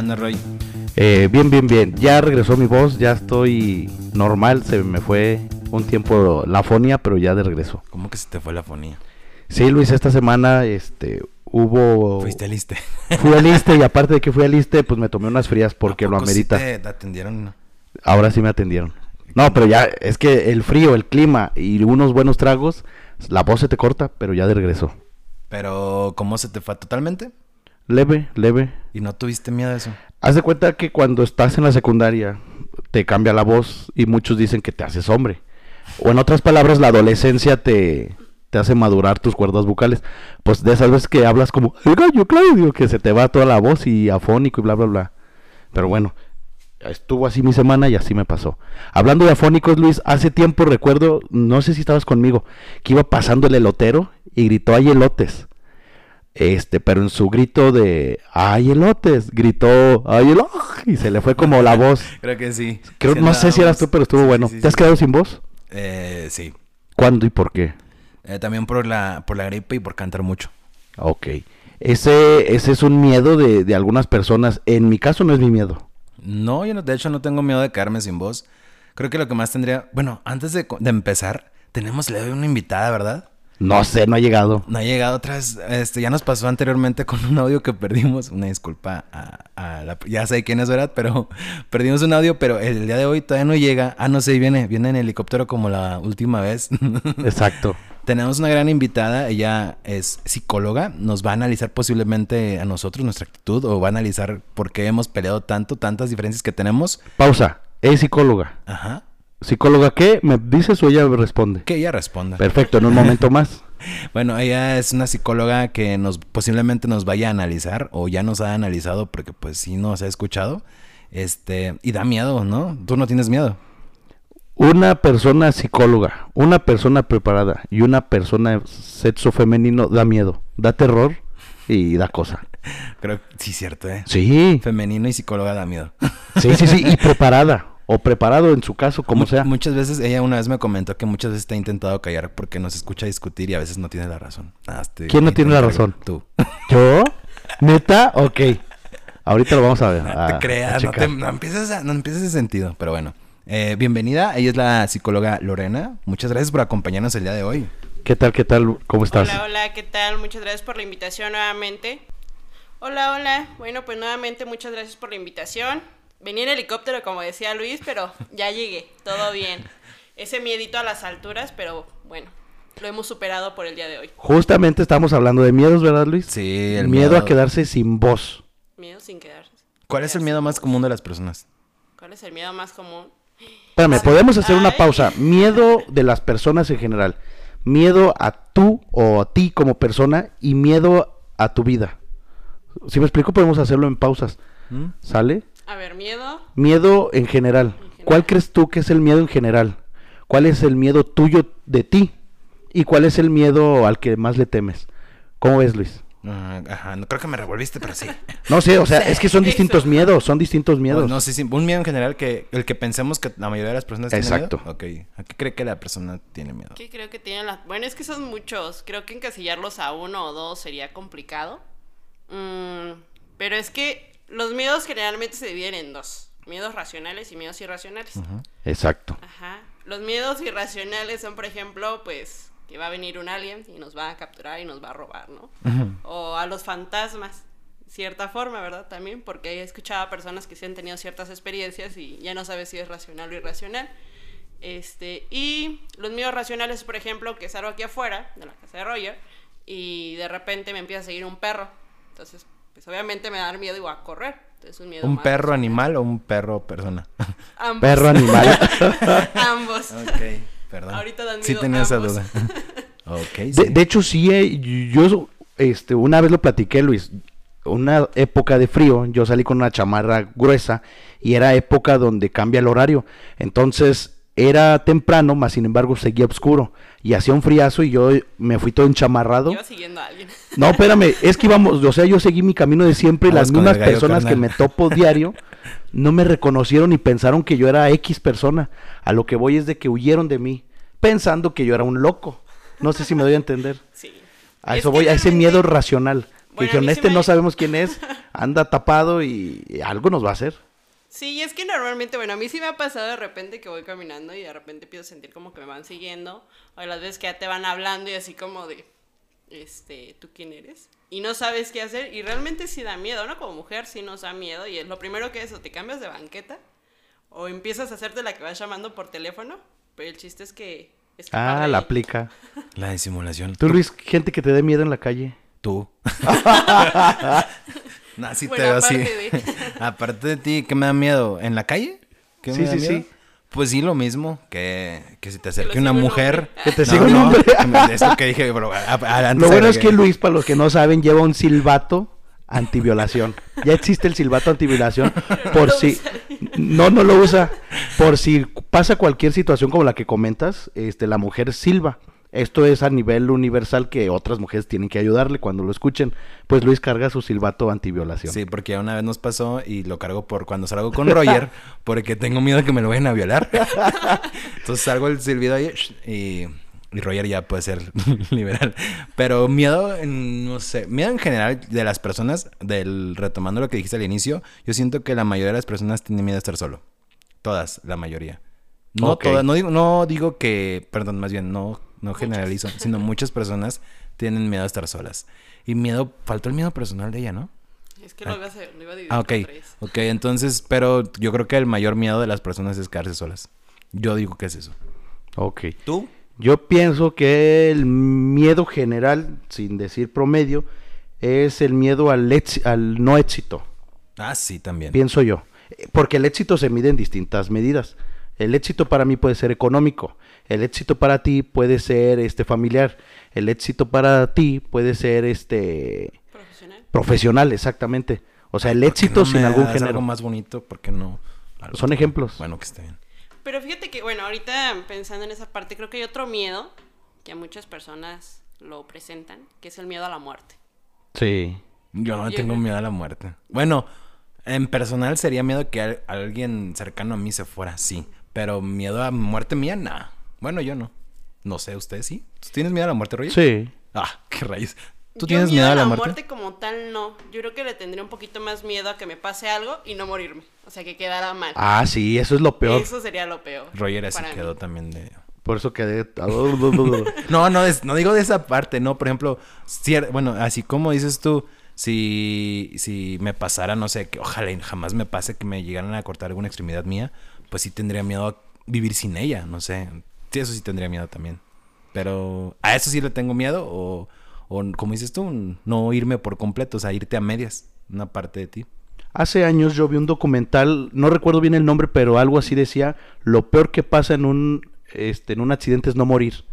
andas, Roy? Eh, bien, bien, bien. Ya regresó mi voz, ya estoy normal. Se me fue un tiempo la fonía, pero ya de regreso. ¿Cómo que se te fue la fonía? Sí, Luis, esta semana este, hubo... Fuiste al Iste. Fui al Iste y aparte de que fui al Iste, pues me tomé unas frías porque ¿A lo poco sí amerita. te atendieron? Ahora sí me atendieron. No, pero ya es que el frío, el clima y unos buenos tragos, la voz se te corta, pero ya de regreso. Pero, ¿cómo se te fue totalmente? Leve, leve. ¿Y no tuviste miedo de eso? Haz de cuenta que cuando estás en la secundaria te cambia la voz y muchos dicen que te haces hombre. O en otras palabras, la adolescencia te, te hace madurar tus cuerdas vocales. Pues de esas veces que hablas como, el gallo Claudio, que se te va toda la voz y afónico y bla, bla, bla. Pero bueno, estuvo así mi semana y así me pasó. Hablando de afónicos, Luis, hace tiempo recuerdo, no sé si estabas conmigo, que iba pasando el elotero y gritó, hay elotes. Este, pero en su grito de ¡Ay, elotes! gritó ¡Ay, elotes! y se le fue como la voz. Creo que sí. Creo, no sé si eras tú, pero estuvo Sí, bueno. sí, ¿Te has quedado sin voz? Eh, sí. ¿Cuándo y por qué? Eh, también por la, por la gripe y por cantar mucho. Ok. Ese, ese es un miedo de, de algunas personas. En mi caso no es mi miedo. No, yo no- de hecho no tengo miedo de quedarme sin voz. Creo que lo que más tendría... Bueno, antes de, de empezar, tenemos le doy una invitada, ¿verdad? No sé, no ha llegado. No ha llegado otra vez. Este, ya nos pasó anteriormente con un audio que perdimos. Una disculpa a, a la... Ya sé quién es, ¿verdad? Pero perdimos un audio, pero el día de hoy todavía no llega. Ah, no sé, viene, viene en helicóptero como la última vez. Exacto. Tenemos una gran invitada, ella es psicóloga, nos va a analizar posiblemente a nosotros nuestra actitud o va a analizar por qué hemos peleado tanto, tantas diferencias que tenemos. Pausa. Es psicóloga. Ajá. ¿Psicóloga qué? ¿Me dices o ella responde? Que ella responda. Perfecto, en un momento más. Bueno, ella es una psicóloga que nos posiblemente nos vaya a analizar o ya nos ha analizado porque pues sí nos ha escuchado. Este, y da miedo, ¿no? Tú no tienes miedo. Una persona psicóloga, una persona preparada y una persona sexo femenino da miedo, da terror y da cosa. Creo sí cierto, ¿eh? Sí, Femenino y psicóloga da miedo. sí, sí, sí, y preparada o preparado en su caso, como sea. Muchas veces, ella una vez me comentó que muchas veces te ha intentado callar porque nos escucha discutir y a veces no tiene la razón. Nada más te- ¿Quién no tiene la razón? Tú. ¿Yo? ¿Neta? Ok. Ahorita lo vamos a ver. No te creas, no, te, checar. no empieces a- no empieces ese sentido. Pero bueno, Eh, bienvenida. Ella es la psicóloga Lorena. Muchas gracias por acompañarnos el día de hoy. ¿Qué tal, qué tal? ¿Cómo estás? Hola, hola, ¿qué tal? Muchas gracias por la invitación nuevamente. Hola, hola. Bueno, pues nuevamente muchas gracias por la invitación. Venía en helicóptero, como decía Luis, pero ya llegué, todo bien. Ese miedito a las alturas, pero bueno, lo hemos superado por el día de hoy. Justamente estamos hablando de miedos, ¿verdad, Luis? Sí, el miedo, miedo. a quedarse sin voz. Miedo sin quedarse. ¿Cuál es el miedo más común de las personas? ¿Cuál es el miedo más común? Espérame, podemos hacer una pausa. Miedo de las personas en general. Miedo a tú o a ti como persona y miedo a tu vida. Si me explico, podemos hacerlo en pausas. ¿Mm? ¿Sale? A ver, miedo. Miedo en general. general. ¿Cuál crees tú que es el miedo en general? ¿Cuál es el miedo tuyo de ti? ¿Y cuál es el miedo al que más le temes? ¿Cómo ves, Luis? Ah, ajá, no creo que me revolviste, pero sí. No sé, o sea, es que son Eso. distintos miedos, son distintos miedos. No, sí, sí, un miedo en general que el que pensemos que la mayoría de las personas Exacto. tienen miedo. Ok, ¿a qué cree que la persona tiene miedo? ¿Qué creo que tienen las... Bueno, es que son muchos. Creo que encasillarlos a uno o dos sería complicado. Mm, pero es que los miedos generalmente se dividen en dos. Miedos racionales y miedos irracionales. Exacto. Ajá. Los miedos irracionales son, por ejemplo, pues que va a venir un alien y nos va a capturar y nos va a robar, ¿no? O a los fantasmas, cierta forma, ¿verdad? También, porque he escuchado a personas que sí han tenido ciertas experiencias y ya no sabes si es racional o irracional. Este, y los miedos racionales, por ejemplo, que salgo aquí afuera de la casa de Roger y de repente me empieza a seguir un perro. Entonces, pues obviamente me va a dar miedo y voy a correr. Entonces, un miedo ¿Un perro animal o un perro persona? Ambos. Perro animal. Ambos. ok, perdón. Ahorita dan Sí miedo tenía esa ambos. duda. ok, De, sí. de hecho, sí, eh, yo este, una vez lo platiqué, Luis. Una época de frío, yo salí con una chamarra gruesa y era época donde cambia el horario. Entonces era temprano, más sin embargo seguía oscuro y hacía un friazo y yo me fui todo enchamarrado. Iba siguiendo a alguien. No, espérame, es que íbamos, o sea, yo seguí mi camino de siempre y las mismas personas que me topo diario no me reconocieron y pensaron que yo era X persona. A lo que voy es de que huyeron de mí, pensando que yo era un loco. No sé si me doy a entender. Sí. A Es eso que voy, a ese miedo racional. Bueno, a dijeron, este me- no sabemos quién es, anda tapado y algo nos va a hacer. Sí, es que normalmente, bueno, a mí sí me ha pasado de repente que voy caminando y de repente empiezo a sentir como que me van siguiendo. O las veces que ya te van hablando y así como de, este, ¿tú quién eres? Y no sabes qué hacer. Y realmente sí da miedo, ¿no? Como mujer sí nos da miedo. Y es lo primero que es, o te cambias de banqueta o empiezas a hacerte la que vas llamando por teléfono. Pero el chiste es que... Ah, la ahí. aplica. La disimulación. Tú, Luis, gente que te dé miedo en la calle. Tú. no, sí te Bueno, veo así. aparte de- aparte de ti, ¿qué me da miedo? ¿En la calle? ¿Qué Sí, me da sí, miedo? sí. Pues sí, lo mismo. Que, que si te acerque siga una un mujer. hombre. Que te No, siga un no, hombre. que me- Es lo que dije, pero a- a- antes Lo bueno es que Luis, para los que no saben, lleva un silbato antiviolación. Ya existe el silbato antiviolación por si no no lo usa por si pasa cualquier situación como la que comentas, este la mujer silba. Esto es a nivel universal que otras mujeres tienen que ayudarle cuando lo escuchen. Pues Luis carga su silbato antiviolación. Sí, porque ya una vez nos pasó y lo cargo por cuando salgo con Roger, porque tengo miedo de que me lo vayan a violar. Entonces salgo el silbido ahí y, y Roger ya puede ser liberal. Pero miedo, no sé, miedo en general de las personas, del retomando lo que dijiste al inicio, yo siento que la mayoría de las personas tienen miedo a estar solo. Todas, la mayoría. No todas, no digo, no digo que, perdón, más bien, no, no generalizo, sino muchas personas tienen miedo a estar solas. Y miedo, faltó el miedo personal de ella, ¿no? Es que lo iba a, hacer, lo iba a dividir Ah, ok. por tres. Ok, entonces, pero yo creo que el mayor miedo de las personas es quedarse solas. Yo digo que es eso. Ok. ¿Tú? Yo pienso que el miedo general, sin decir promedio, es el miedo al, al no éxito. Ah, sí, también. pienso yo. Porque el éxito se mide en distintas medidas. El éxito para mí puede ser económico, el éxito para ti puede ser este familiar, el éxito para ti puede ser este Profesional. profesional, exactamente. O sea, el ¿Por qué éxito no sin me algún das género. algo más bonito, porque no? algo- Son ejemplos. Bueno, que esté bien. Pero fíjate que, bueno, ahorita pensando en esa parte, creo que hay otro miedo que a muchas personas lo presentan, que es el miedo a la muerte. Sí. Yo no Yo tengo creo- miedo a la muerte. Bueno, en personal sería miedo que al- alguien cercano a mí se fuera, sí. Pero miedo a muerte mía, nah. Bueno, yo no. No sé, ¿ustedes sí? ¿Tú tienes miedo a la muerte, Roger? Sí. Ah, qué rayos. ¿Tú Yo tienes miedo a la muerte? como tal, no. Yo creo que le tendría un poquito más miedo a que me pase algo y no morirme. O sea, que quedara mal. Ah, sí, eso es lo peor. Eso sería lo peor. Roger así mí. quedó también de... Por eso quedé. No, no, es- no digo de esa parte, no, por ejemplo, cier- bueno, así como dices tú, si, si me pasara, no sé, que ojalá y jamás me pase que me llegaran a cortar alguna extremidad mía, pues sí tendría miedo a vivir sin ella, no sé, sí, eso sí tendría miedo también. Pero a eso sí le tengo miedo o, o como dices tú, no irme por completo, o sea, irte a medias, una parte de ti. Hace años yo vi un documental, no recuerdo bien el nombre, pero algo así decía, lo peor que pasa en un, este, en un accidente es no morir.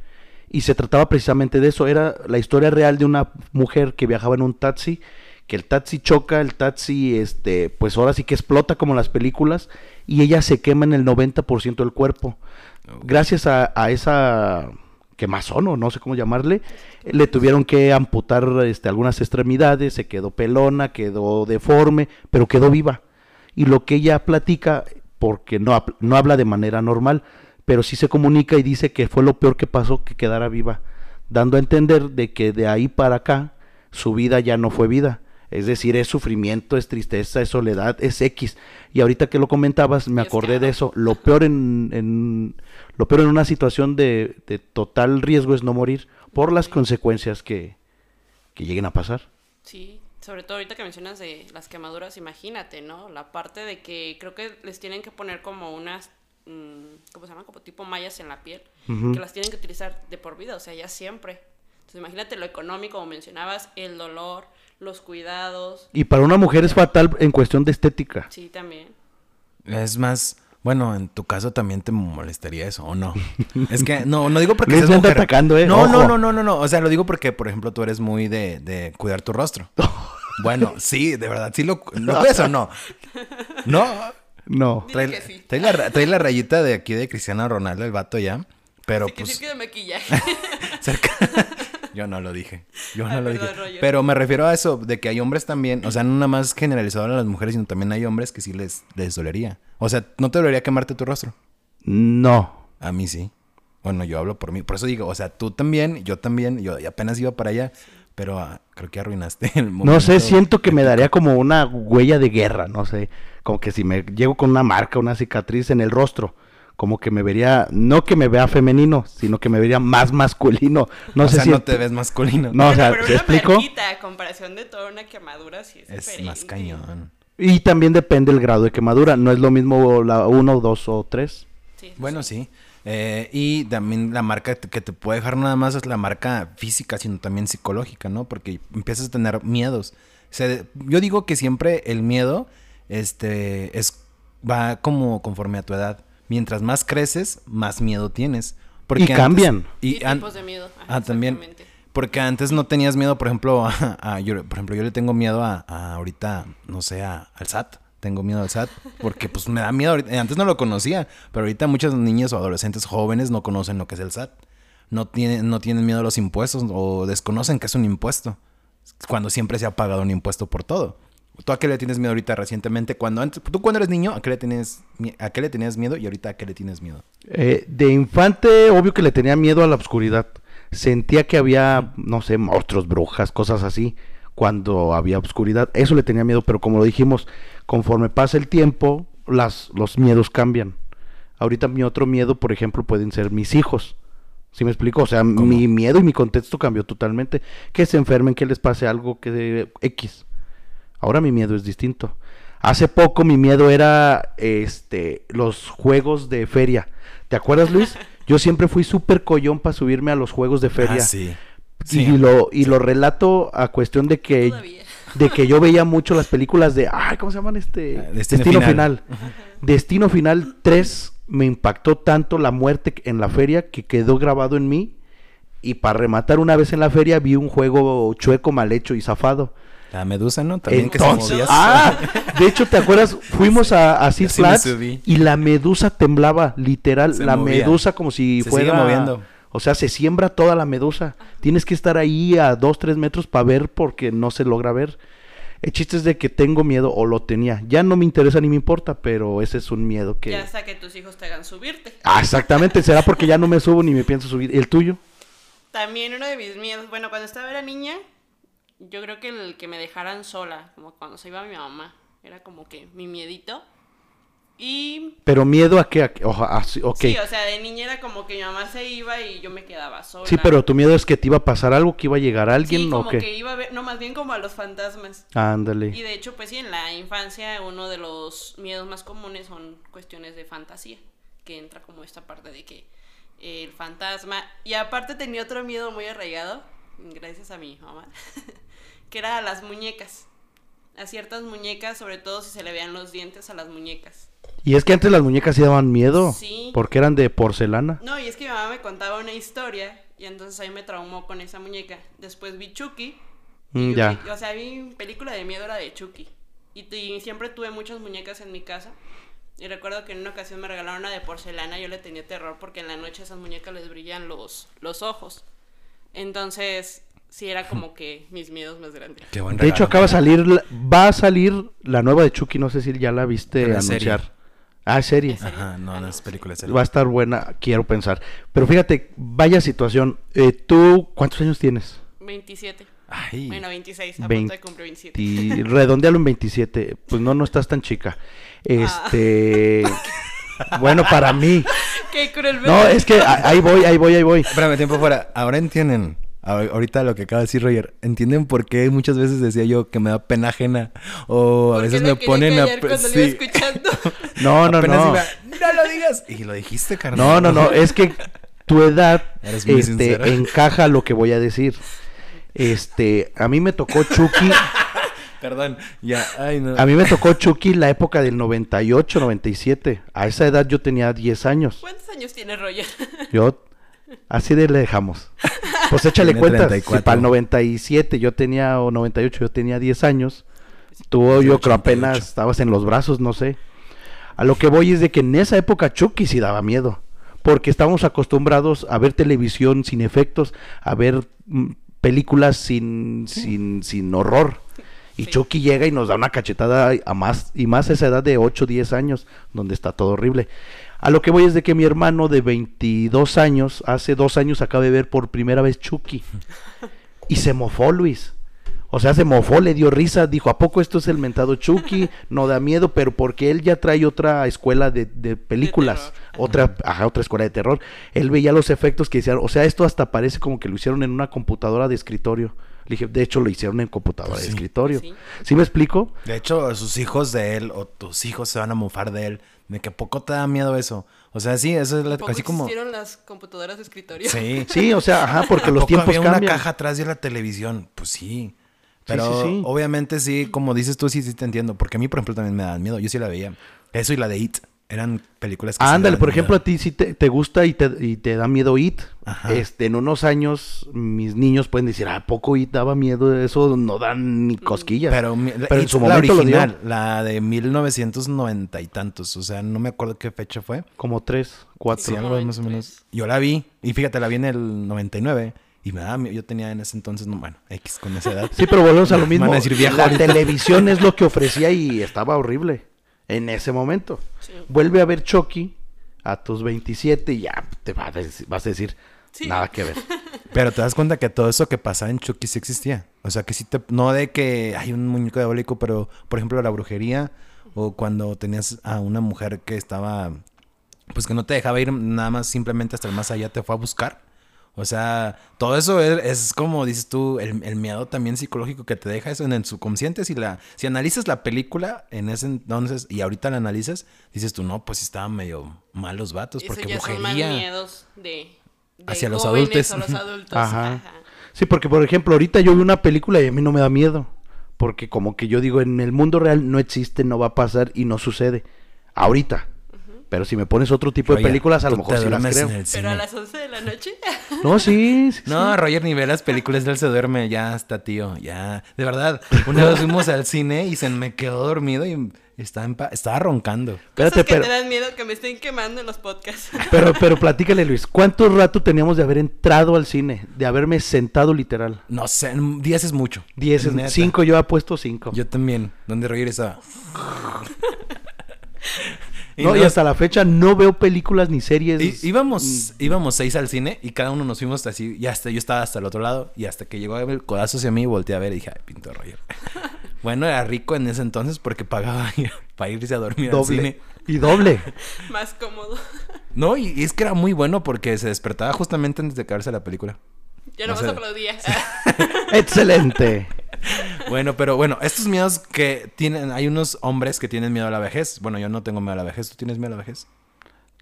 Y se trataba precisamente de eso, era la historia real de una mujer que viajaba en un taxi, que el taxi choca, el taxi, este, pues ahora sí que explota como las películas, y ella se quema en el 90% del cuerpo. Gracias a, esa quemazón o no sé cómo llamarle, le tuvieron que amputar este, algunas extremidades, se quedó pelona, quedó deforme, pero quedó viva. Y lo que ella platica, porque no, no habla de manera normal, pero sí se comunica y dice que fue lo peor que pasó que quedara viva, dando a entender de que de ahí para acá su vida ya no fue vida. Es decir, es sufrimiento, es tristeza, es soledad, es X. Y ahorita que lo comentabas, me acordé de eso. Lo peor en, en- lo peor en una situación de, de total riesgo es no morir por las consecuencias que, que lleguen a pasar. Sí, sobre todo ahorita que mencionas de las quemaduras, imagínate, ¿no? La parte de que creo que les tienen que poner como unas, mm, ¿cómo se llama? Como tipo mallas en la piel, que las tienen que utilizar de por vida, o sea, ya siempre. Entonces imagínate lo económico, como mencionabas, el dolor, los cuidados, Y para una mujer es fatal en cuestión de estética. sí, también. Es más, bueno, en tu caso también te molestaría eso, ¿o no? Es que, no, no digo porque Luis seas mujer. atacando, ¿eh? No, no, Ojo. no, no, no, no. O sea, lo digo porque, por ejemplo, tú eres muy de, de cuidar tu rostro. Bueno, sí, de verdad, sí lo... ¿No cuidas o no? No. No. Trae, que sí. trae la, ra- trae la rayita de aquí de Cristiano Ronaldo, el vato ya. Pero que pues... sí que de maquillaje. cerca- Yo no lo dije. Yo no Ay, lo perdón, dije. Roger. Pero me refiero a eso, de que hay hombres también, o sea, no nada más generalizado a las mujeres, sino también hay hombres que sí les, les dolería. O sea, ¿no te dolería quemarte tu rostro? No. A mí sí. Bueno, yo hablo por mí. Por eso digo, o sea, tú también, yo también, yo apenas iba para allá, pero ah, creo que arruinaste el No sé, momento siento que me daría como una huella de guerra, no sé. Como que si me llego con una marca, una cicatriz en el rostro, como que me vería, no que me vea femenino, sino que me vería más masculino. No o sé sea, si no te ves masculino. No, o sea, pero ¿te una explico? marquita a comparación de toda una quemadura, sí es, Es diferente. más cañón. Y también depende el grado de quemadura. No es lo mismo la 1, 2 o 3. Sí, Bueno, sí. Eh, y también la marca que te puede dejar nada más es la marca física, sino también psicológica, ¿no? Porque empiezas a tener miedos. O sea, yo digo que siempre el miedo este, es, va como conforme a tu edad. Mientras más creces, más miedo tienes. Y cambian. Y, Y an- tipos de miedo. Ajá, ah, también. Porque antes no tenías miedo, por ejemplo, a, a- yo, por ejemplo, yo le tengo miedo a, a ahorita, no sé, a- al SAT. Tengo miedo al SAT porque pues me da miedo. ahorita- Antes no lo conocía, pero ahorita muchos niños o adolescentes jóvenes no conocen lo que es el SAT. No tienen, no tienen miedo a los impuestos o desconocen que es un impuesto. Cuando siempre se ha pagado un impuesto por todo. ¿Tú a qué le tienes miedo ahorita recientemente? Cuando antes, tú cuando eres niño, ¿a qué le mi- a qué le tenías miedo y ahorita a qué le tienes miedo? Eh, de infante, obvio que le tenía miedo a la oscuridad. Sentía que había, no sé, monstruos, brujas, cosas así, cuando había oscuridad. Eso le tenía miedo, pero como lo dijimos, conforme pasa el tiempo, las, los miedos cambian. Ahorita mi otro miedo, por ejemplo, pueden ser mis hijos. ¿Sí me explico? O sea, mi miedo y mi contexto cambió totalmente. Que se enfermen, que les pase algo, que X. Ahora mi miedo es distinto. Hace poco mi miedo era este los juegos de feria. ¿Te acuerdas, Luis? Yo siempre fui súper collón para subirme a los juegos de feria. Ah, sí. Y lo y lo relato a cuestión de que Todavía. de que yo veía mucho las películas de ay, ¿cómo se llaman este? Ah, Destino Final. Destino Final 3 me impactó tanto la muerte en la feria que quedó grabado en mí y para rematar una vez en la feria vi un juego chueco mal hecho y zafado. La medusa, ¿no? También Entonces, que se movía. ah, de hecho, ¿te acuerdas? Fuimos a, a Six Flags y la medusa temblaba, literal, Se la movía. medusa como si Se fuera sigue moviendo. O sea, se siembra toda la medusa. Tienes que estar ahí a dos, tres metros para ver porque no se logra ver. El chiste es de que tengo miedo o lo tenía. Ya no me interesa ni me importa, pero ese es un miedo que... Ya hasta que tus hijos te hagan subirte. Ah, exactamente. Será porque ya no me subo ni me pienso subir. ¿El tuyo? También uno de mis miedos, bueno, cuando estaba era niña, yo creo que el que me dejaran sola, como cuando se iba mi mamá, era como que mi miedito. Y Pero miedo a qué? A? Oja, ah, sí, o sea, de niña era como que mi mamá se iba y yo me quedaba sola. Sí, pero tu miedo es que te iba a pasar algo, que iba a llegar alguien Sí, o como qué. que iba a ver, no, más bien como a los fantasmas. Ándale. Y de hecho, pues sí, en la infancia uno de los miedos más comunes son cuestiones de fantasía, que entra como esta parte de que el fantasma... Y aparte tenía otro miedo muy arraigado, gracias a mi mamá, que era a las muñecas. A ciertas muñecas, sobre todo si se le veían los dientes a las muñecas. Y es que antes las muñecas sí daban miedo. Sí. Porque eran de porcelana. No, y es que mi mamá me contaba una historia y entonces ahí me traumó con esa muñeca. Después vi Chucky. Mm, ya. vi- o sea, vi película de miedo era de Chucky. Y, y siempre tuve muchas muñecas en mi casa. Y recuerdo que en una ocasión me regalaron una de porcelana. Yo le tenía terror porque en la noche a esas muñecas les brillan los, los ojos. Entonces, sí era como que mis miedos más grandes. Qué buen De hecho, acaba de salir, la- va a salir la nueva de Chucky, no sé si ya la viste anunciar. serie. Ah, serie. Es serie. Ajá, no, Ah, no no, es película, es serie. Va a estar buena, quiero pensar. Pero fíjate, vaya situación. Eh, ¿Tú cuántos años tienes? 27. Ay, Bueno, 26. A Vein- punto de cumplir 27. Y redondealo en 27. Pues no, no estás tan chica. Este. bueno, para mí. Qué cruel. No, es que ahí voy, ahí voy, ahí voy. Espérame, tiempo fuera. Ahora entienden. Ahor- Ahorita lo que acaba de decir Roger, ¿entienden por qué muchas veces decía yo que me da pena ajena? O a ¿Por qué veces me ponen a... sí. No, no, Apenas no. iba, no lo digas. Y lo dijiste, carnal. No, no, no. Es que tu edad este, encaja lo que voy a decir. Este, a mí me tocó Chucky. Perdón, ya, ay no. A mí me tocó Chucky la época del 98, 97. A esa edad yo tenía 10 años. ¿Cuántos años tiene Roger? Yo, así de le dejamos. Pues échale cuentas. Si 34. para el 97 yo tenía, o 98 yo tenía 10 años. Tú, yo creo 88. apenas estabas en los brazos, no sé. A lo que voy es de que en esa época Chucky sí daba miedo. Porque estábamos acostumbrados a ver televisión sin efectos, a ver mm, películas sin, sin, sin horror. Y Sí. Chucky llega y nos da una cachetada a más, y más a esa edad de 8, 10 años, donde está todo horrible. A lo que voy es de que mi hermano de 22 años, hace dos años acaba de ver por primera vez Chucky. Y se mofó, Luis. O sea, se mofó, le dio risa, dijo, ¿a poco esto es el mentado Chucky? No da miedo, pero porque él ya trae otra escuela de, de películas, otra, ajá, otra escuela de terror. Él veía los efectos que hicieron, o sea, esto hasta parece como que lo hicieron en una computadora de escritorio. Le dije, de hecho lo hicieron en computadora Pues de sí. escritorio. Sí. ¿Sí me explico? De hecho, sus hijos de él o tus hijos se van a mofar de él. De que poco te da miedo eso. O sea, sí, eso es la- así como. existieron las computadoras de escritorio. Sí. Sí, o sea, ajá, porque los tiempos había cambian. una caja atrás de la televisión. Pues sí. Pero sí, sí. obviamente sí, como dices tú, sí, sí te entiendo. Porque a mí, por ejemplo, también me dan miedo. Yo sí la veía. Eso y la de It. Eran películas que Ándale, por ejemplo, miedo. a ti si te, te gusta y te, y te da miedo It. Ajá. Este, en unos años, mis niños pueden decir, ¿a poco It daba miedo? Eso no dan ni cosquillas. Pero, Pero en su la momento lo dio. original, la de 1990 y tantos. O sea, no me acuerdo qué fecha fue. Como tres, cuatro. Sí, algo más o menos. Yo la vi. Y fíjate, la vi en el 99. Y me daba miedo. Yo tenía en ese entonces, no, bueno, X con esa edad. Sí, pero volvemos a lo mismo. Van a decir la ahorita. televisión es lo que ofrecía y estaba horrible en ese momento. Sí. Vuelve a ver Chucky a tus 27 y ya te vas a decir, vas a decir Sí. nada que ver. Pero te das cuenta que todo eso que pasaba en Chucky sí existía. O sea, que sí te... No de que hay un muñeco diabólico, pero, por ejemplo, la brujería o cuando tenías a una mujer que estaba... Pues que no te dejaba ir nada más simplemente hasta el más allá, te fue a buscar. O sea, todo eso es, es como dices tú, el, el miedo también psicológico que te deja eso en el subconsciente. Si, la, si analizas la película en ese entonces y ahorita la analizas, dices tú, no, pues estaban medio mal los vatos, Eso porque ya son más brujería... miedos de, de Hacia los adultos. los adultos. Ajá. Ajá. Sí, porque por ejemplo, ahorita yo vi una película y a mí no me da miedo. Porque como que yo digo, en el mundo real no existe, no va a pasar y no sucede. Ahorita. Pero si me pones otro tipo de películas, a lo mejor sí las creo. Pero a las 11 de la noche. No, sí, sí, No, Roger ni ve las películas de él se duerme, ya está tío, ya. De verdad, una vez fuimos al cine y se me quedó dormido y estaba, en pa- estaba roncando. Espérate, Cosas que pero, te dan miedo que me estén quemando en los podcasts. pero, pero platícale, Luis. ¿Cuánto rato teníamos de haber entrado al cine? De haberme sentado literal. No sé, 10 es mucho. Diez, es- Neta. cinco, yo he puesto cinco. Yo también, donde Roger estaba. no, y hasta la fecha no veo películas ni series. y- íbamos, íbamos seis al cine y cada uno nos fuimos así, y hasta yo estaba hasta el otro lado y hasta que llegó el codazo hacia mí volteé a ver y dije, ay, pinto Roger. bueno, era rico en ese entonces porque pagaba para irse a dormir al cine. doble. Y doble. Más cómodo. No, y, y es que era muy bueno porque se despertaba justamente antes de acabarse la película. Ya No no vas aplaudía. Excelente. Bueno, pero bueno, estos miedos que tienen, hay unos hombres que tienen miedo a la vejez. Bueno, yo no tengo miedo a la vejez. ¿Tú tienes miedo a la vejez?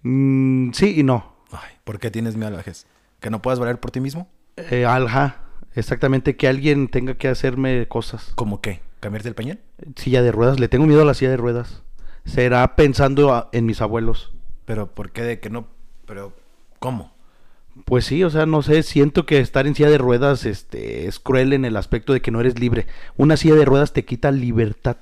Mm, sí y no. Ay, ¿por qué tienes miedo a la vejez? ¿Que no puedas valer por ti mismo? Eh, alja. Exactamente, que alguien tenga que hacerme cosas. ¿Cómo qué? ¿Cambiarte el pañal? Silla de ruedas, le tengo miedo a la silla de ruedas. Será pensando a- en mis abuelos. Pero ¿por qué de que no? Pero ¿cómo? Pues sí, o sea, no sé, siento que estar en silla de ruedas este, es cruel en el aspecto de que no eres libre. Una silla de ruedas te quita libertad.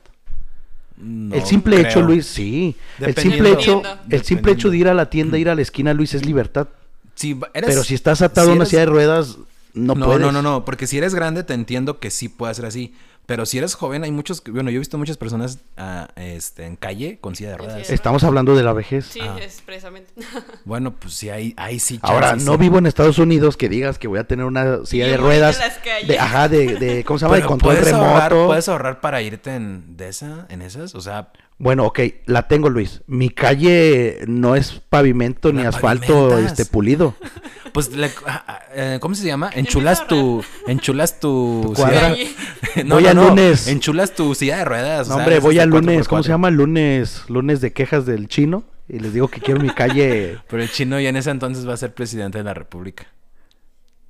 No el simple hecho. Luis, sí. El simple hecho, el simple hecho de ir a la tienda, ir a la esquina, Luis, es libertad. Si eres- Pero si estás atado si a una eres- silla de ruedas, no, No, puedes. no, no, no, porque si eres grande te entiendo que sí puede ser así. Pero si eres joven, hay muchos, bueno, yo he visto muchas personas ah, este, en calle con silla de ruedas. de Estamos hablando de la vejez. Sí, Ah. expresamente. Bueno, pues sí, ahí, ahí sí. Ahora, no sí. vivo en Estados Unidos que digas que voy a tener una silla Y de voy de ruedas. las calles. De, ajá, de, de, ¿cómo se llama? De Pero control ¿puedes remoto. Ahorrar, ¿Puedes ahorrar para irte en, de esa, en esas? O sea, Bueno, ok, la tengo, Luis. Mi calle no es pavimento ni La asfalto pavimentas. este pulido. pues, le- ah, ah, eh, ¿cómo se llama? Enchulas tu, enchulas tu, Tu cuadra. silla- Voy al lunes. Enchulas tu silla de ruedas. No, hombre, voy al lunes, ¿cómo se llama? Lunes, lunes de quejas del chino. Y les digo que quiero mi calle. Pero el chino ya en ese entonces va a ser presidente de la república.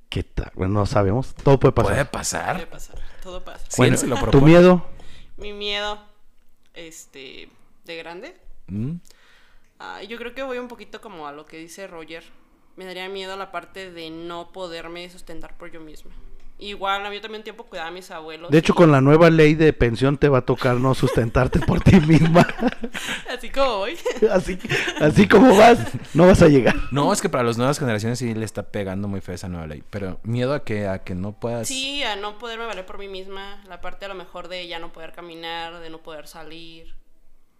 ¿Qué tal? Bueno, no sabemos. Todo puede pasar. Puede Puede pasar. Todo pasa. Sí, Bueno, él se lo ¿Tu miedo? Mi miedo, este, de grande. Mm. Ah, yo creo que voy un poquito como a lo que dice Roger. Me daría miedo la parte de no poderme sustentar por yo misma. Igual, a mí también tiempo cuidaba a mis abuelos. De hecho, y- con la nueva ley de pensión te va a tocar no sustentarte por ti misma. Así como voy. así, así como vas, no vas a llegar. No, es que para las nuevas generaciones sí le está pegando muy fea esa nueva ley. Pero miedo a que, a que no puedas. Sí, a no poderme valer por mí misma. La parte a lo mejor de ya no poder caminar, de no poder salir.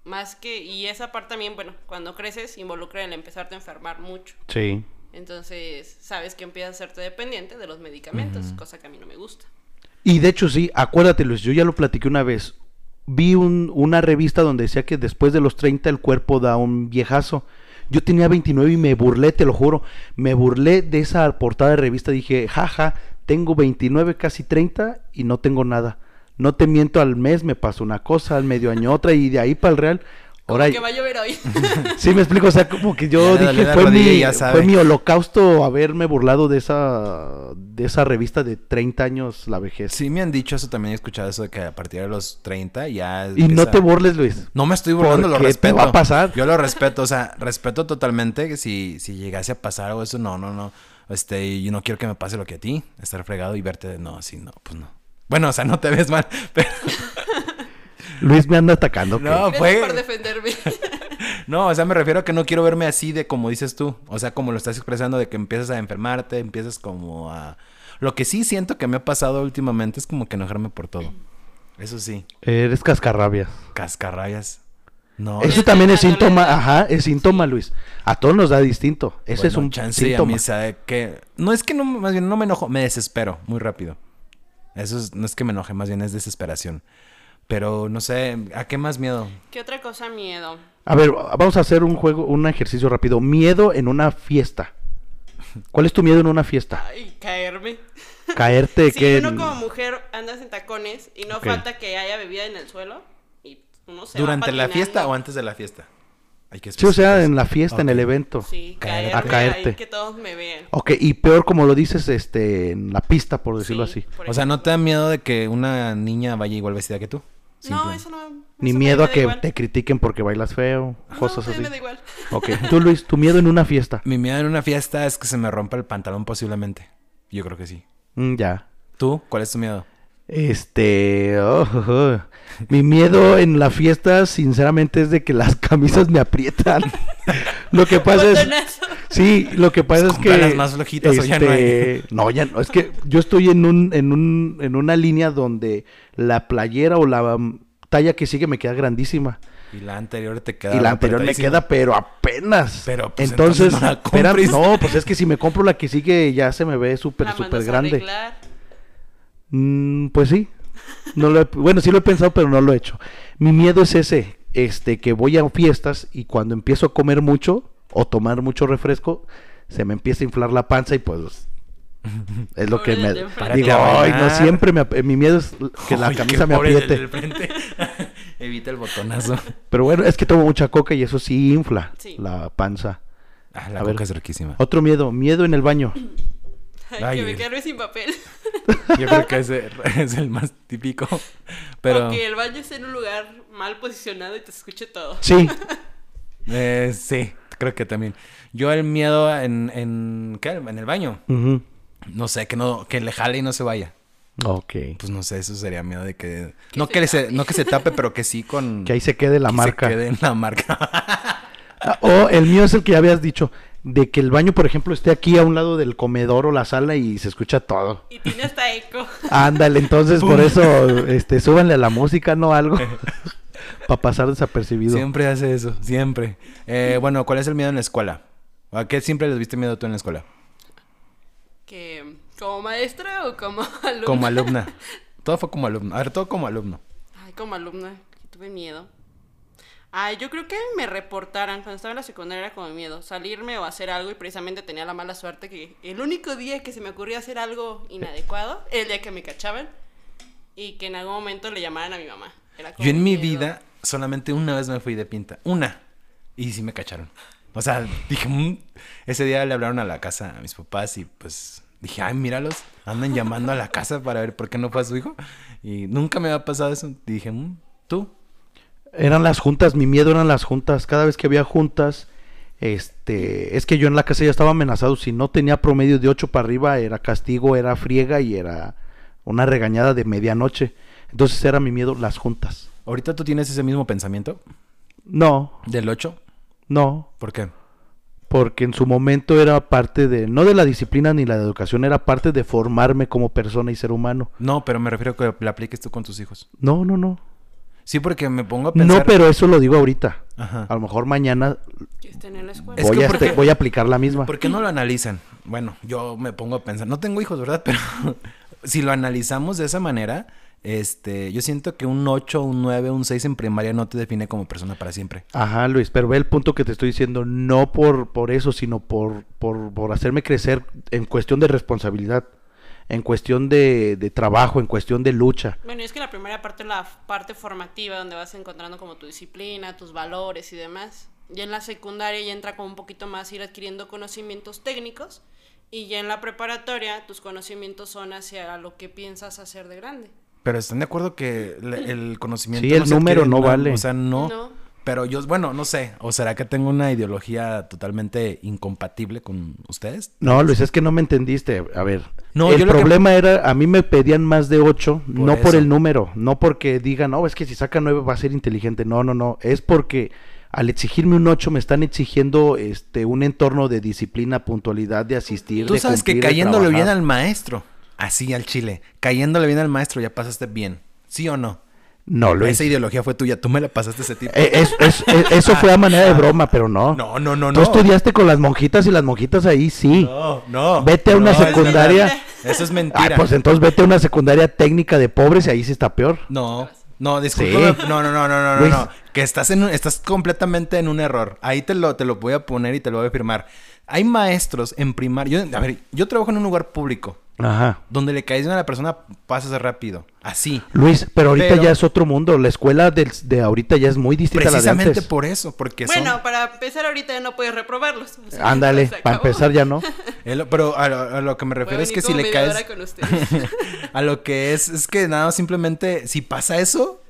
Más que, y esa parte también, bueno, cuando creces involucra el empezarte a enfermar mucho. Sí. Entonces, sabes que empiezas a hacerte dependiente de los medicamentos, cosa que a mí no me gusta. Y de hecho, sí, acuérdate, Luis, yo ya lo platiqué una vez. Vi un- una revista donde decía que después de los 30 el cuerpo da un viejazo. Yo tenía 29 y me burlé, te lo juro. Me burlé de esa portada de revista. Dije, jaja, tengo 29, casi 30 y no tengo nada. No te miento, al mes me pasó una cosa, al medio año otra y de ahí para el real. Ahora, que va a llover hoy. sí me explico, o sea, como que yo dije, fue mi, fue mi holocausto haberme burlado de esa, de esa revista de 30 años, la vejez. Sí, me han dicho eso también. He escuchado eso de que a partir de los 30 ya. Y no te burles, Luis. No me estoy burlando, lo Porque te respeto. va a pasar. Yo lo respeto, o sea, respeto totalmente que si, si llegase a pasar algo eso, no, no, no. Este, yo no quiero que me pase lo que a ti, estar fregado y verte de no, sí, no, pues no. Bueno, o sea, no te ves mal, pero Luis me anda atacando. ¿qué? No, fue- por defenderme. no, o sea, me refiero a que no quiero verme así de como dices tú, o sea, como lo estás expresando de que empiezas a enfermarte, empiezas como a lo que sí siento que me ha pasado últimamente es como que enojarme por todo. Eso sí, Eres cascarrabias. cascarrayas. No. Eso también es síntoma, ajá, es síntoma, Luis. A todos nos da distinto. Ese es un chance y a síntoma. mí sabe que no es que no más bien no me enojo, me desespero muy rápido. Eso es- no es que me enoje, más bien es desesperación. Pero no sé, ¿a qué más miedo? ¿Qué otra cosa miedo? A ver, vamos a hacer un juego, un ejercicio rápido. Miedo en una fiesta. ¿Cuál es tu miedo en una fiesta? Ay, caerme. Caerte Si que uno como mujer andas en tacones y no falta que haya bebida en el suelo y uno se va ¿Durante la fiesta o antes de la fiesta? Hay que Sí, o sea, en la fiesta, en el evento. Sí, Caer- caerme a caerte. ahí, que todos me vean. Ok, y peor como lo dices, este, en la pista, por decirlo Sí, así. por O sea, ¿no te da miedo de que una niña vaya igual vestida que tú? No, eso no. Ni eso miedo a que igual. te critiquen porque bailas feo, cosas así. me da igual. Ok, tú Luis, tu miedo en una fiesta. Mi miedo en una fiesta es que se me rompa el pantalón posiblemente. Yo creo que sí. Mm, ya. ¿Tú? ¿Cuál es tu miedo? Este, oh, oh, oh. mi miedo en la fiesta, sinceramente, es de que las camisas me aprietan. lo que pasa es. Sí, lo que pasa Pues es que, cómpralas más flojitas o ya no hay. este, no, ya no, es que yo estoy en un, en un, en una línea donde la playera o la talla que sigue me queda grandísima Y la anterior te queda y la anterior me queda, pero apenas. Pero, pues, entonces, entonces no la espera, compres. no, pues es que si me compro la que sigue ya se me ve súper, súper grande. arreglar. Mm, pues sí. No lo he- bueno, sí lo he pensado, pero no lo he hecho. Mi miedo es ese, este, que voy a fiestas y cuando empiezo a comer mucho o tomar mucho refresco, se me empieza a inflar la panza y pues es lo que me digo, ay, no bailar". siempre me mi miedo es que la camisa me apriete. Evita el botonazo. Pero bueno, es que tomo mucha coca y eso sí infla Sí. la panza. Ah, la A ver. coca es riquísima. Otro miedo, miedo en el baño. Ay, Ay, que me quede sin papel. Yo creo que ese es el más típico. Pero O que el baño esté en un lugar mal posicionado y te escuche todo. Sí, eh, sí, creo que también. Yo el miedo en, en ¿qué? En el baño. No sé, que no que le jale y no se vaya. ok. Pues no sé, eso sería miedo de que Que no se que se, tape. no que se tape, pero que sí con Que ahí se quede la que marca. Se quede en la marca. Ah, O el mío es el que ya habías dicho, de que el baño, por ejemplo, esté aquí a un lado del comedor o la sala y se escucha todo. Y tiene hasta eco. Ándale, entonces por eso, este, súbanle a la música, no algo, para pasar desapercibido. siempre hace eso, siempre. Eh, bueno, ¿cuál es el miedo en la escuela? ¿A qué siempre les viste miedo tú en la escuela? Que como maestra o como alumna. Como alumna. Todo fue como alumno. A ver, todo como alumno. Ay, como alumna, que tuve miedo. Ay, yo creo que me reportaran cuando estaba en la secundaria era como miedo. Salirme o hacer algo y precisamente tenía la mala suerte que el único día que se me ocurría hacer algo inadecuado era el día que me cachaban y que en algún momento le llamaran a mi mamá. Era como Yo en mi vida solamente una vez me fui de pinta. Una. Y sí me cacharon. O sea, dije, "Mm". ese día le hablaron a la casa a mis papás y pues dije, ay, míralos, andan llamando a la casa para ver por qué no fue a su hijo. Y nunca me había pasado eso. Dije, "Mm, ¿tú? Eran las juntas, mi miedo eran las juntas. Cada vez que había juntas, este, es que yo en la casa ya estaba amenazado. Si no tenía promedio de 8 para arriba, era castigo, era friega y era una regañada de medianoche. Entonces era mi miedo las juntas. ¿Ahorita tú tienes ese mismo pensamiento No, del 8? no, ¿Por qué? porque en su momento era parte de, no de la disciplina ni la de educación, era parte de formarme como persona y ser humano. No, pero me refiero a que la apliques tú con tus hijos. No, no, no. Sí, porque me pongo a pensar... No, pero eso lo digo ahorita. Ajá. A lo mejor mañana Que estén en la escuela. Es voy, que a, porque- este- voy a aplicar la misma. ¿Por qué no lo analizan? Bueno, yo me pongo a pensar, no tengo hijos, ¿verdad? Pero si lo analizamos de esa manera, este, yo siento que un 8, un 9, un 6 en primaria no te define como persona para siempre. Ajá, Luis, pero ve el punto que te estoy diciendo, no por, por eso, sino por, por, por hacerme crecer en cuestión de responsabilidad, en cuestión de, de trabajo, en cuestión de lucha. Bueno, y es que la primera parte es la parte formativa, donde vas encontrando como tu disciplina, tus valores y demás. Ya en la secundaria ya entra como un poquito más ir adquiriendo conocimientos técnicos. Y ya en la preparatoria tus conocimientos son hacia lo que piensas hacer de grande. Pero están de acuerdo que le- el conocimiento. Sí, el número no vale. O sea, no. No. Pero yo, bueno, no sé. ¿O será que tengo una ideología totalmente incompatible con ustedes? No, Luis, es que no me entendiste. A ver, No, el yo lo que- problema era, a mí me pedían más de 8, no por el número, no porque digan, no, es que si saca 9 va a ser inteligente. No, no, no, es porque al exigirme un 8 me están exigiendo este un entorno de disciplina, puntualidad, de asistir, Tú de sabes que cumplir, cayéndole bien al maestro, así al chile, cayéndole bien al maestro, ya pasaste bien. ¿Sí o no? No, Luis. Esa ideología fue tuya, tú me la pasaste ese tipo. Eh, es- es- es- eso fue a manera de broma, pero no. no, no, no, Tú no. estudiaste con las monjitas y las monjitas ahí sí. No, no. Vete a una No, secundaria. Eso es Ah, mentira. pues entonces vete a una secundaria técnica de pobres y ahí sí está peor. No, no, discúlpame. Sí. No, no, no, no, no, no, Luis. no. Que estás en un- estás completamente en un error. Ahí te lo, te lo voy a poner y te lo voy a firmar. Hay maestros en primaria. Yo, a ver, yo trabajo en un lugar público. Ajá. Donde le caes bien a la persona, pasas rápido. Así. Luis, pero ahorita Pero- ya es otro mundo. La escuela de, ahorita ya es muy distinta a la de Precisamente antes. por eso, porque Bueno, son... para empezar ahorita ya no puedes reprobarlos. O sea, Ándale, para empezar ya no. El- pero a lo, a lo que me refiero es que si le caes... con a lo que es, es que nada, simplemente, si pasa eso,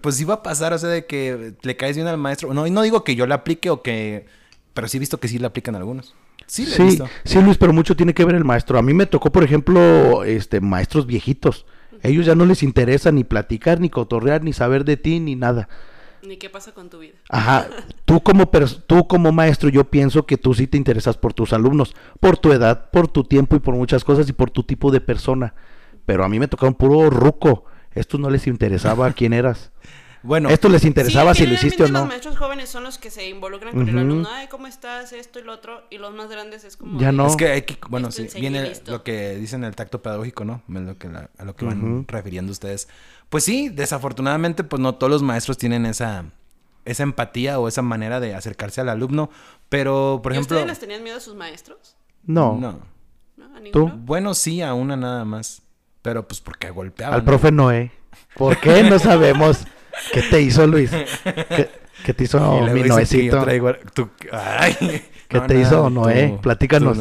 pues sí va a pasar, o sea, de que le caes bien al maestro. No, y no digo que yo le aplique o que... Pero sí he visto que sí le aplican algunos. Sí, le he Sí, visto. sí, Luis, pero mucho tiene que ver el maestro. A mí me tocó, por ejemplo, este maestros viejitos. Ellos ya no les interesa ni platicar, ni cotorrear, ni saber de ti, ni nada. Ni qué pasa con tu vida. Ajá, tú como, tú como maestro, yo pienso que tú sí te interesas por tus alumnos, por tu edad, por tu tiempo y por muchas cosas y por tu tipo de persona. Pero a mí me tocaron puro ruco. Estos no les interesaba quién eras. Bueno, Esto les interesaba Sí, si lo hiciste o no. Los maestros jóvenes son los que se involucran con el Ujú. alumno. Ay, ¿cómo estás? Esto y lo otro. Y los más grandes es como. Ya no. es que hay que, bueno, sí, viene listo. lo que dicen el tacto pedagógico, ¿no? Es lo que la- a lo que van refiriendo ustedes. Pues sí, desafortunadamente, pues no todos los maestros tienen esa, esa empatía o esa manera de acercarse al alumno. Pero, por ¿Y ejemplo, ustedes les tenían miedo a sus maestros? No, no. ¿No? ¿A ¿Tú? Bueno, sí, a una nada más. Pero pues porque golpeaban. al profe Noé. ¿Por qué? No sabemos. ¿Qué te hizo Luis? ¿Qué, qué te hizo mi Noecito? traigo- tú- ay, ¿Qué te hizo Noé? Platícanos.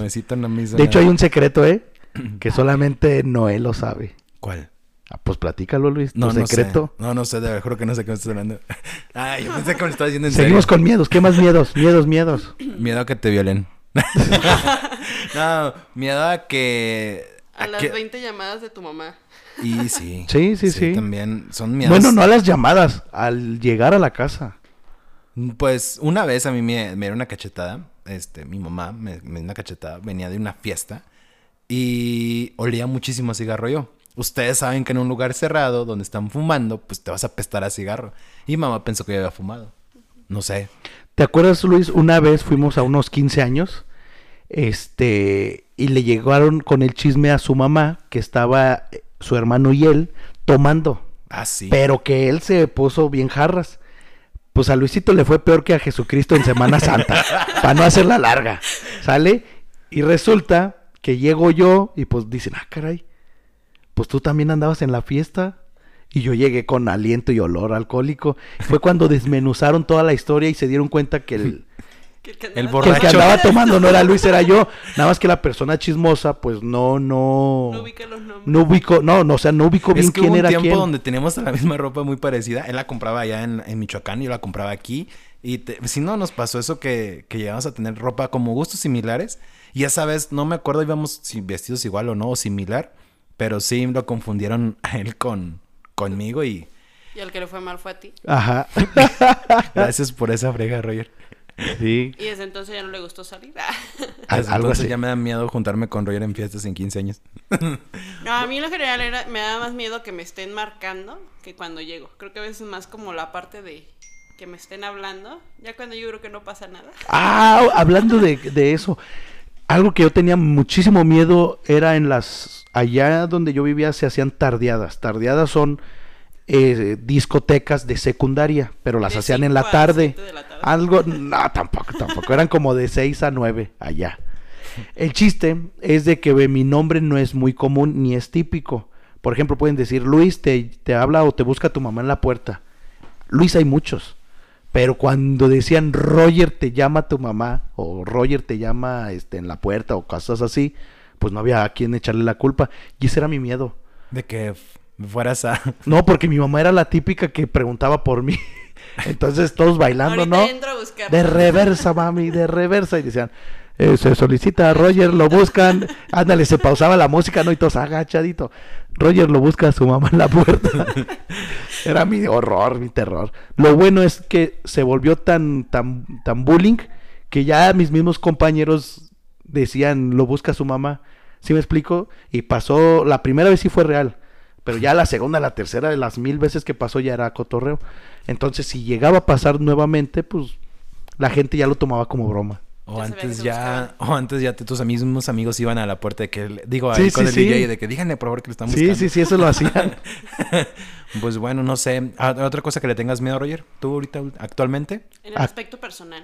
hizo De hecho, hay un secreto, ¿eh? Que solamente Noé lo sabe. ¿Cuál? Ah, pues platícalo, Luis. Tu No, no secreto. sé. No, no sé, de juro que no sé qué me estás hablando. Ay, yo pensé que me estabas diciendo en Seguimos serio. con miedos. ¿Qué más miedos? Miedos, miedos. Miedo a que te violen. no, miedo a que... A las que- 20 llamadas de tu mamá. Y sí. Sí, sí, sí. También son miedos. Bueno, no a las llamadas, al llegar a la casa. Pues una vez a mí me, me una cachetada. Este, mi mamá me, me dio una cachetada. Venía de una fiesta. Y olía muchísimo a cigarro yo. Ustedes saben que en un lugar cerrado donde están fumando, pues te vas a apestar a cigarro. Y mamá pensó que yo había fumado. No sé. ¿Te acuerdas, Luis? Una vez fuimos a unos 15 años. Este. Y le llegaron con el chisme a su mamá, que estaba eh, su hermano y él tomando. Ah, sí. Pero que él se puso bien jarras. Pues a Luisito le fue peor que a Jesucristo en Semana Santa. para no hacerla larga. ¿Sale? Y resulta que llego yo y pues dicen, ah, caray. Pues tú también andabas en la fiesta. Y yo llegué con aliento y olor alcohólico. Fue cuando desmenuzaron toda la historia y se dieron cuenta que el, Que, que El que el Borracho. andaba tomando no era Luis, era yo. Nada más que la persona chismosa, pues no, no. No ubiqué los nombres. No ubico, no, no, o sea, no ubico bien Es que quién hubo un era tiempo quién. donde teníamos la misma ropa muy parecida. Él la compraba allá en, en Michoacán y yo la compraba aquí. Y te- si no, nos pasó eso que, que llegamos a tener ropa como gustos similares. Y ya sabes, no me acuerdo, íbamos si vestidos igual o no, o similar. Pero sí lo confundieron a él con, conmigo y Y al que le fue mal fue a ti. Ajá. gracias por esa frega, Roger. Sí. Y desde entonces ya no le gustó salir. Al- Desde algo entonces así. ya me da miedo juntarme con Roger en fiestas en 15 años. No, a mí en lo general era, me da más miedo que me estén marcando que cuando llego. Creo que a veces es más como la parte de que me estén hablando. Ya cuando yo creo que no pasa nada. Ah, hablando de, de eso. Algo que yo tenía muchísimo miedo era en las... Allá donde yo vivía se hacían tardeadas. Tardeadas son eh, discotecas de secundaria, pero las De hacían en la tarde. la. Algo... No, tampoco, tampoco. Eran como de 6 a 9 allá. El chiste es de que ve, mi nombre no es muy común ni es típico. Por ejemplo, pueden decir, Luis, te, te habla o te busca tu mamá en la puerta. Luis hay muchos. Pero cuando decían Roger te llama tu mamá o Roger te llama este, en la puerta o cosas así, pues no había a quien echarle la culpa. Y ese era mi miedo. De que fueras a... No, porque mi mamá era la típica que preguntaba por mí. Entonces todos bailando, Ahorita ¿no? entro a buscar. De reversa, mami, de reversa. Y decían, eh, se solicita a Roger, lo buscan. Ándale, se pausaba la música, ¿no? Y todos agachadito. Roger lo busca a su mamá en la puerta. Era mi horror, mi terror. Lo bueno es que se volvió tan, tan, tan bullying que ya mis mismos compañeros decían, lo busca a su mamá. ¿Sí me explico? Y pasó, la primera vez sí fue real. Pero ya la segunda, la tercera, de las mil veces que pasó ya era cotorreo. Entonces, si llegaba a pasar nuevamente, pues la gente ya lo tomaba como broma. O Ya antes te ya, o antes ya te- tus mismos amigos iban a la puerta de que, digo, Sí, ahí con sí, el sí. DJ de que díganle por favor que lo están Sí, buscando. sí, sí, eso lo hacían. Pues bueno, no sé. Ah, ¿Otra cosa que le tengas miedo, Roger? ¿Tú ahorita, actualmente? En el aspecto personal.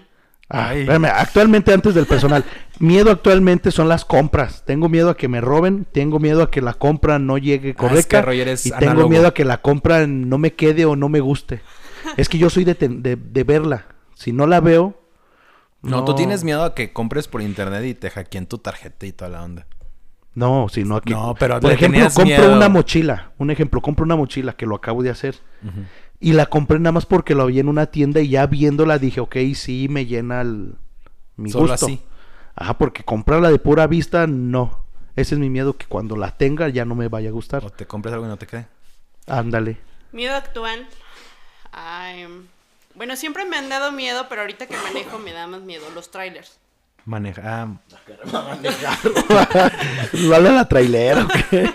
Ah, espérame, actualmente antes del personal. Miedo actualmente son las compras. Tengo miedo a que me roben, tengo miedo a que la compra no llegue Ah, es correcta. que y tengo análogo. miedo a que la compra no me quede o no me guste. Es que yo soy de, de, de verla. Si no la veo... No, tú tienes miedo a que compres por internet y te hackeen tu tarjeta y toda la onda. No, sino a que... No, pero Por ejemplo, compro miedo. una mochila. Un ejemplo, compro una mochila que lo acabo de hacer. Y la compré nada más porque la vi en una tienda y ya viéndola dije, ok, sí, me llena el, mi Solo gusto. así. Ajá, porque comprarla de pura vista, no. Ese es mi miedo, que cuando la tenga ya no me vaya a gustar. O te compres algo y no te quede. Ándale. Miedo actual. Ay, bueno, siempre me han dado miedo, pero ahorita que manejo me da más miedo los trailers. Maneja. ah, ¿Vale la trailera o qué?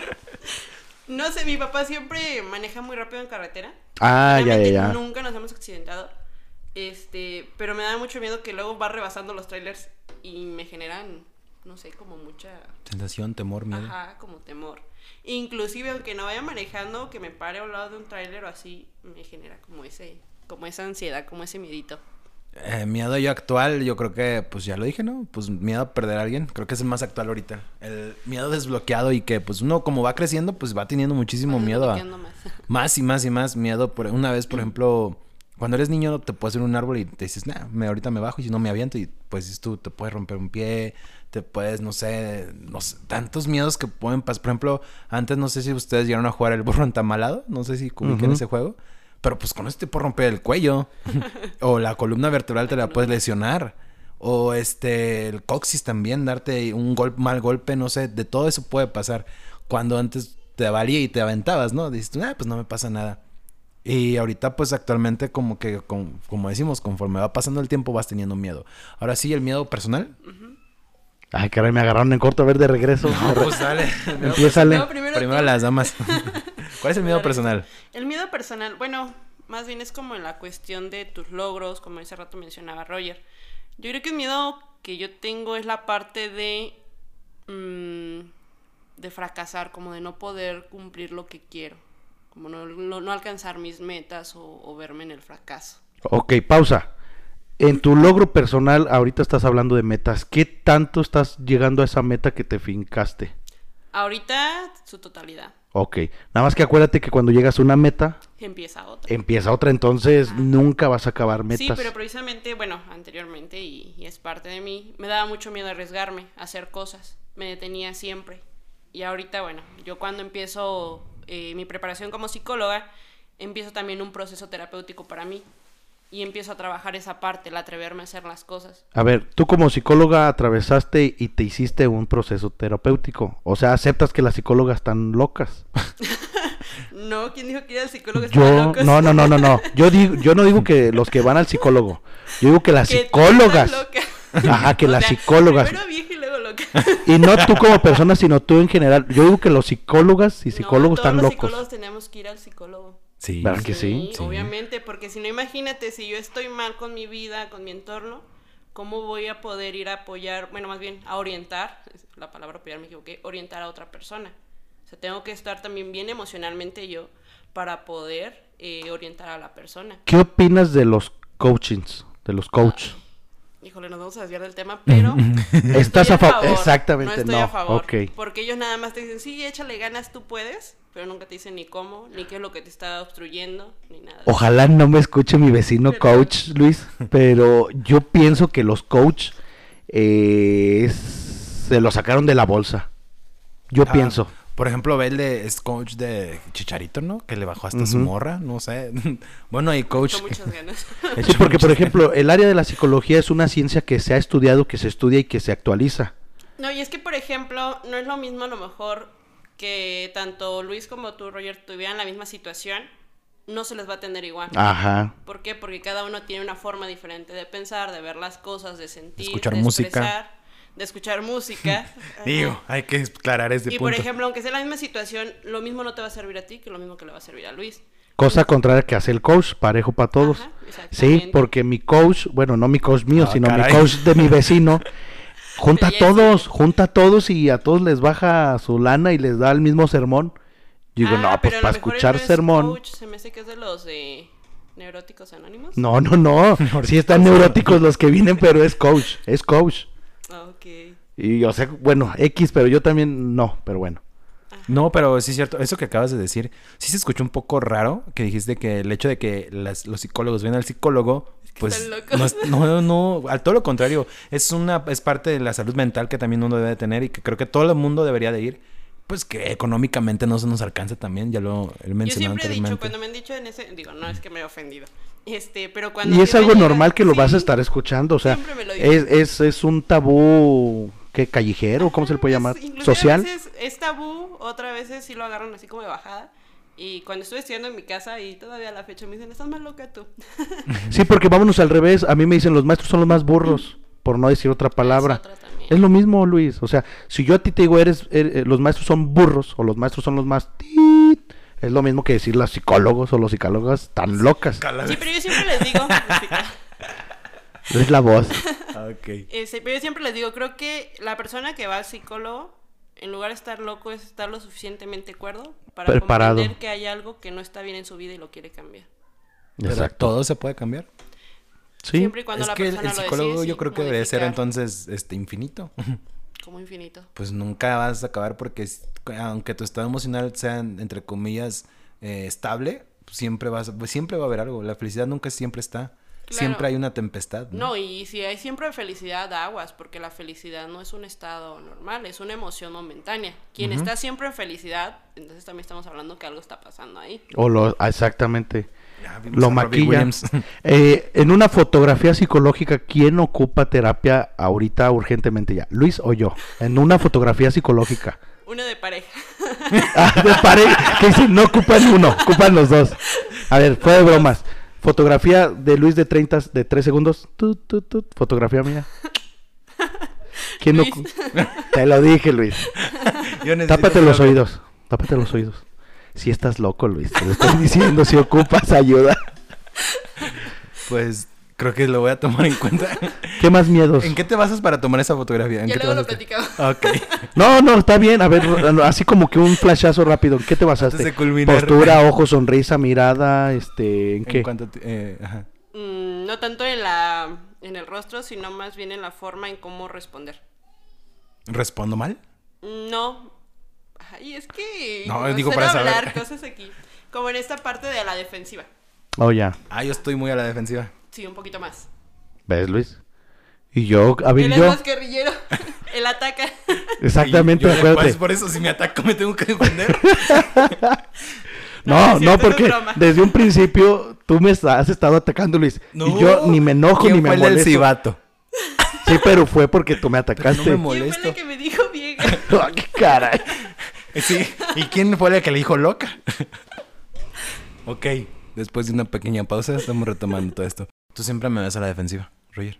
No sé, mi papá siempre maneja muy rápido en carretera. Ah, ya, ya, ya. Nunca nos hemos accidentado. Este, pero me da mucho miedo que luego va rebasando los trailers y me generan, no sé, como mucha, sensación, temor, miedo. ajá, como temor. Inclusive aunque no vaya manejando, que me pare a un lado de un trailer o así, me genera como ese, como esa ansiedad, como ese miedito. Eh, miedo yo actual, yo creo que, pues ya lo dije, ¿no? Pues miedo a perder a alguien. Creo que es el más actual ahorita. El miedo desbloqueado y que, pues uno como va creciendo, pues va teniendo muchísimo miedo a... más. Más y más y más miedo. Por, una vez, por ejemplo, cuando eres niño te puedes ir a un árbol y te dices, nah, me, ahorita me bajo y si no me aviento y pues tú, te puedes romper un pie, te puedes, no sé, no sé, tantos miedos que pueden pasar. Por ejemplo, antes no sé si ustedes llegaron a jugar el burro entamalado, no sé si ubiquen ese juego, pero pues con este te puede romper el cuello o la columna vertebral te la puedes lesionar. O este, el coxis también, darte un gol, mal golpe, no sé, de todo eso puede pasar. Cuando antes te valía y te aventabas, ¿no? Dices, tú, ah, pues no me pasa nada. Y ahorita, pues actualmente, como que, con- como decimos, conforme va pasando el tiempo, vas teniendo miedo. Ahora sí, el miedo personal. Ay, caray, me agarraron en corto a ver de regreso. pues dale. Empiézale. No, primero Primero las damas. ¿Cuál es el miedo personal? El miedo personal, bueno, más bien es como en la cuestión de tus logros, como ese rato mencionaba Roger. Yo creo que el miedo que yo tengo es la parte de mm, de fracasar, como de no poder cumplir lo que quiero, como no, no- no alcanzar mis metas o, o verme en el fracaso. Ok, pausa. En tu logro personal, ahorita estás hablando de metas. ¿Qué tanto estás llegando a esa meta que te fincaste? Ahorita su totalidad Ok, nada más que acuérdate que cuando llegas a una meta, empieza otra. empieza otra, entonces nunca vas a acabar metas. Sí, pero precisamente, bueno, anteriormente, y, y es parte de mí, me daba mucho miedo arriesgarme, a hacer cosas. Me detenía siempre. Y ahorita, bueno, yo cuando empiezo eh, mi preparación como psicóloga, empiezo también un proceso terapéutico para mí. Y empiezo a trabajar esa parte, el atreverme a hacer las cosas. A ver, tú como psicóloga atravesaste y te hiciste un proceso terapéutico. O sea, aceptas que las psicólogas están locas. No, ¿quién dijo que ir al psicólogo Yo, locos? no, no, no, no, no. Yo digo, yo no digo que los que van al psicólogo. Yo digo que las Que psicólogas. Ajá, que O las sea, psicólogas. Primero vieja y luego loca. Y no tú como persona, sino tú en general. Yo digo que los psicólogas y psicólogos no, todos están los locos. psicólogos tenemos que ir al psicólogo. Sí. ¿Verdad que sí? Sí. Obviamente, porque si no, imagínate, si yo estoy mal con mi vida, con mi entorno, ¿cómo voy a poder ir a apoyar, bueno, más bien a orientar, la palabra apoyar me equivoqué, orientar a otra persona? O sea, tengo que estar también bien emocionalmente yo para poder eh, orientar a la persona. ¿Qué opinas de los coachings? De los coach. Híjole, nos vamos a desviar del tema, pero... no ¿Estás a favor? Exactamente, no. Estoy no. a favor. Ok. Porque ellos nada más te dicen, sí, échale ganas, tú puedes, pero nunca te dicen ni cómo, ni qué es lo que te está obstruyendo, ni nada. Ojalá no me escuche mi vecino Pero- coach, Luis, pero yo pienso que los coach eh, es- se lo sacaron de la bolsa. Yo Ah, pienso. Por ejemplo, ve el de es coach de Chicharito, ¿no? Que le bajó hasta su Ujú. morra, no sé. bueno, hay coach. Muchas ganas. Sí, porque por ejemplo, el área de la psicología es una ciencia que se ha estudiado, que se estudia y que se actualiza. No, y es que, por ejemplo, no es lo mismo a lo mejor que tanto Luis como tú, Roger, tuvieran la misma situación, no se les va a atender igual. Ajá. ¿Por qué? Porque cada uno tiene una forma diferente de pensar, de ver las cosas, de sentir, escuchar de música. expresar, de escuchar música. Digo, hay que aclarar ese y punto. por ejemplo, aunque sea la misma situación, lo mismo no te va a servir a ti que lo mismo que le va a servir a Luis. Cosa contraria que hace el coach, parejo para todos. Ajá, sí, porque mi coach, bueno, no mi coach mío, Ah, sino caray. mi coach de mi vecino, junta a todos, junta a todos y a todos les baja su lana y les da el mismo sermón. Yo digo, Ah, no, pues para escuchar no es sermón. coach, se me hace que es de los neuróticos anónimos. No, no, no. Sí están neuróticos los que vienen, pero es coach, es coach. Ah, Ok. Y yo sé, bueno, X, pero yo también no, pero bueno. No, pero sí es cierto. Eso que acabas de decir, sí se escuchó un poco raro que dijiste que el hecho de que las- los psicólogos ven al psicólogo, que pues están locos. no, es- no, no, al todo lo contrario, es una es parte de la salud mental que también uno debe de tener y que creo que todo el mundo debería de ir, pues que económicamente no se nos alcanza también, ya lo he Yo mencionado siempre he dicho, anteriormente. cuando me han dicho en ese, digo, no es que me he ofendido, este, pero cuando... Y es algo normal que lo vas a estar escuchando, o sea, es, es, es un tabú, ¿qué? Callejero, ¿cómo se le puede Ajá, llamar? es- Social. A veces es tabú, otras veces sí lo agarran así como de bajada. Y cuando estuve estudiando en mi casa y todavía a la fecha me dicen, estás más loca tú. Sí, porque vámonos al revés. A mí me dicen los maestros son los más burros, por no decir otra palabra. otra. Es lo mismo, Luis. O sea, si yo a ti te digo eres, er- eh, los maestros son burros o los maestros son los más tit, es lo mismo que decir los psicólogos o los psicólogas tan locas. Sí, pero yo siempre les digo, Es la voz. Ok. este, pero yo siempre les digo, creo que la persona que va al psicólogo, en lugar de estar loco, es estar lo suficientemente cuerdo para Preparado. comprender que hay algo que no está bien en su vida y lo quiere cambiar. Pero Exacto. todo se puede cambiar. Sí. Siempre y cuando es la que el, persona el lo psicólogo decide, yo creo que debería ser modificar. entonces este infinito. Como infinito. pues nunca vas a acabar porque es- aunque tu estado emocional sea entre comillas eh, estable, siempre vas siempre va a haber algo. La felicidad nunca siempre está. Claro. Siempre hay una tempestad. ¿no? No, y si hay siempre felicidad, aguas, porque la felicidad no es un estado normal, es una emoción momentánea. Quien está siempre en felicidad, entonces también estamos hablando que algo está pasando ahí. O lo, ah, exactamente. Ya Lo maquilla. Williams. Eh, en una fotografía psicológica, ¿quién ocupa terapia ahorita urgentemente ya? ¿Luis o yo? En una fotografía psicológica. Una de pareja. Ah, me pare, que dice, no ocupan uno, ocupan los dos. A ver, fue de bromas. Fotografía de Luis de 30, de 3 segundos. Tut, tut, tut. Fotografía mía. ¿Quién Luis. ocu- Te lo dije, Luis. Yo Tápate los oídos. Tápate los oídos. Si estás loco, Luis. Te lo estoy diciendo. Si ocupas ayuda. Pues creo que lo voy a tomar en cuenta. ¿Qué más miedos? ¿En qué te basas para tomar esa fotografía? ¿En Ya qué te luego lo platicamos. Ok. No, no, está bien. A ver, así como que un flashazo rápido. ¿En qué te basaste? Antes de culminar. Postura, ojo, sonrisa, mirada, este, ¿en qué? En cuanto te- eh, ajá. Mm, no tanto en la en el rostro, sino más bien en la forma en cómo responder. ¿Respondo mal? No. Ay, es que No, digo para saber. hablar cosas aquí. Como en esta parte de la defensiva. Oh, ya. Ah, yo estoy muy a la defensiva. Sí, un poquito más. ¿Ves, Luis? Y yo, a ver, Él es yo. más guerrillero. Él ataca. Exactamente, yo, acuérdate. pues, por eso si me ataco me tengo que defender. No, No, es no, es porque desde un principio tú me has estado atacando, Luis. y yo ni me enojo ¿Quién ni me fue el molesto. cibato? Sí, pero fue porque tú me no atacaste. me ¿Quién molesto. fue la que me dijo vieja? Ah, qué caray. Sí. ¿Y quién fue la que le dijo loca? ok. Después de una pequeña pausa estamos retomando todo esto. Tú siempre me ves a la defensiva, Roger.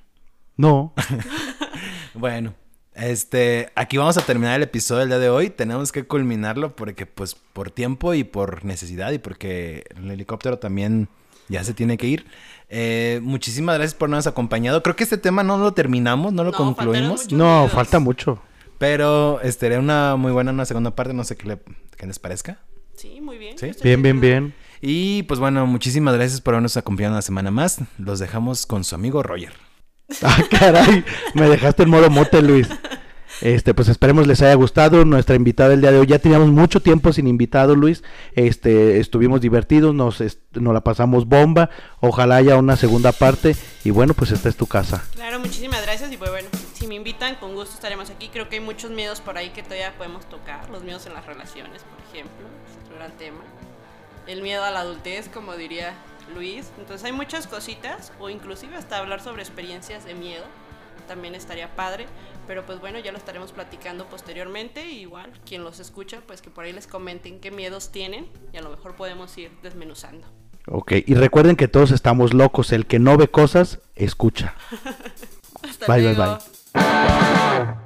No. Bueno, este, aquí vamos a terminar el episodio del día de hoy. Tenemos que culminarlo porque, pues, por tiempo y por necesidad y porque el helicóptero también ya se tiene que ir. Eh, muchísimas gracias por habernos acompañado. Creo que este tema no lo terminamos, no lo No, concluimos. No, falta mucho. Pero este era una muy buena una segunda parte, no sé qué, le- qué les parezca. Sí, muy bien. ¿Sí? Bien, bien, bien. Y pues bueno, muchísimas gracias por habernos acompañado una semana más. Los dejamos con su amigo Roger. Ah, caray, me dejaste en modo mote, Luis. Este, pues esperemos les haya gustado nuestra invitada el día de hoy. Ya teníamos mucho tiempo sin invitado, Luis. Este, estuvimos divertidos, nos, est- nos la pasamos bomba. Ojalá haya una segunda parte. Y bueno, pues esta es tu casa. Claro, muchísimas gracias y pues bueno, si me invitan, con gusto estaremos aquí. Creo que hay muchos miedos por ahí que todavía podemos tocar, los miedos en las relaciones, por ejemplo, es otro gran tema. El miedo a la adultez, como diría Luis. Entonces hay muchas cositas, o inclusive hasta hablar sobre experiencias de miedo, también estaría padre. Pero pues bueno, ya lo estaremos platicando posteriormente. igual, quien los escucha, pues que por ahí les comenten qué miedos tienen y a lo mejor podemos ir desmenuzando. Ok, y recuerden que todos estamos locos. El que no ve cosas, escucha. Hasta Bye, bye, bye.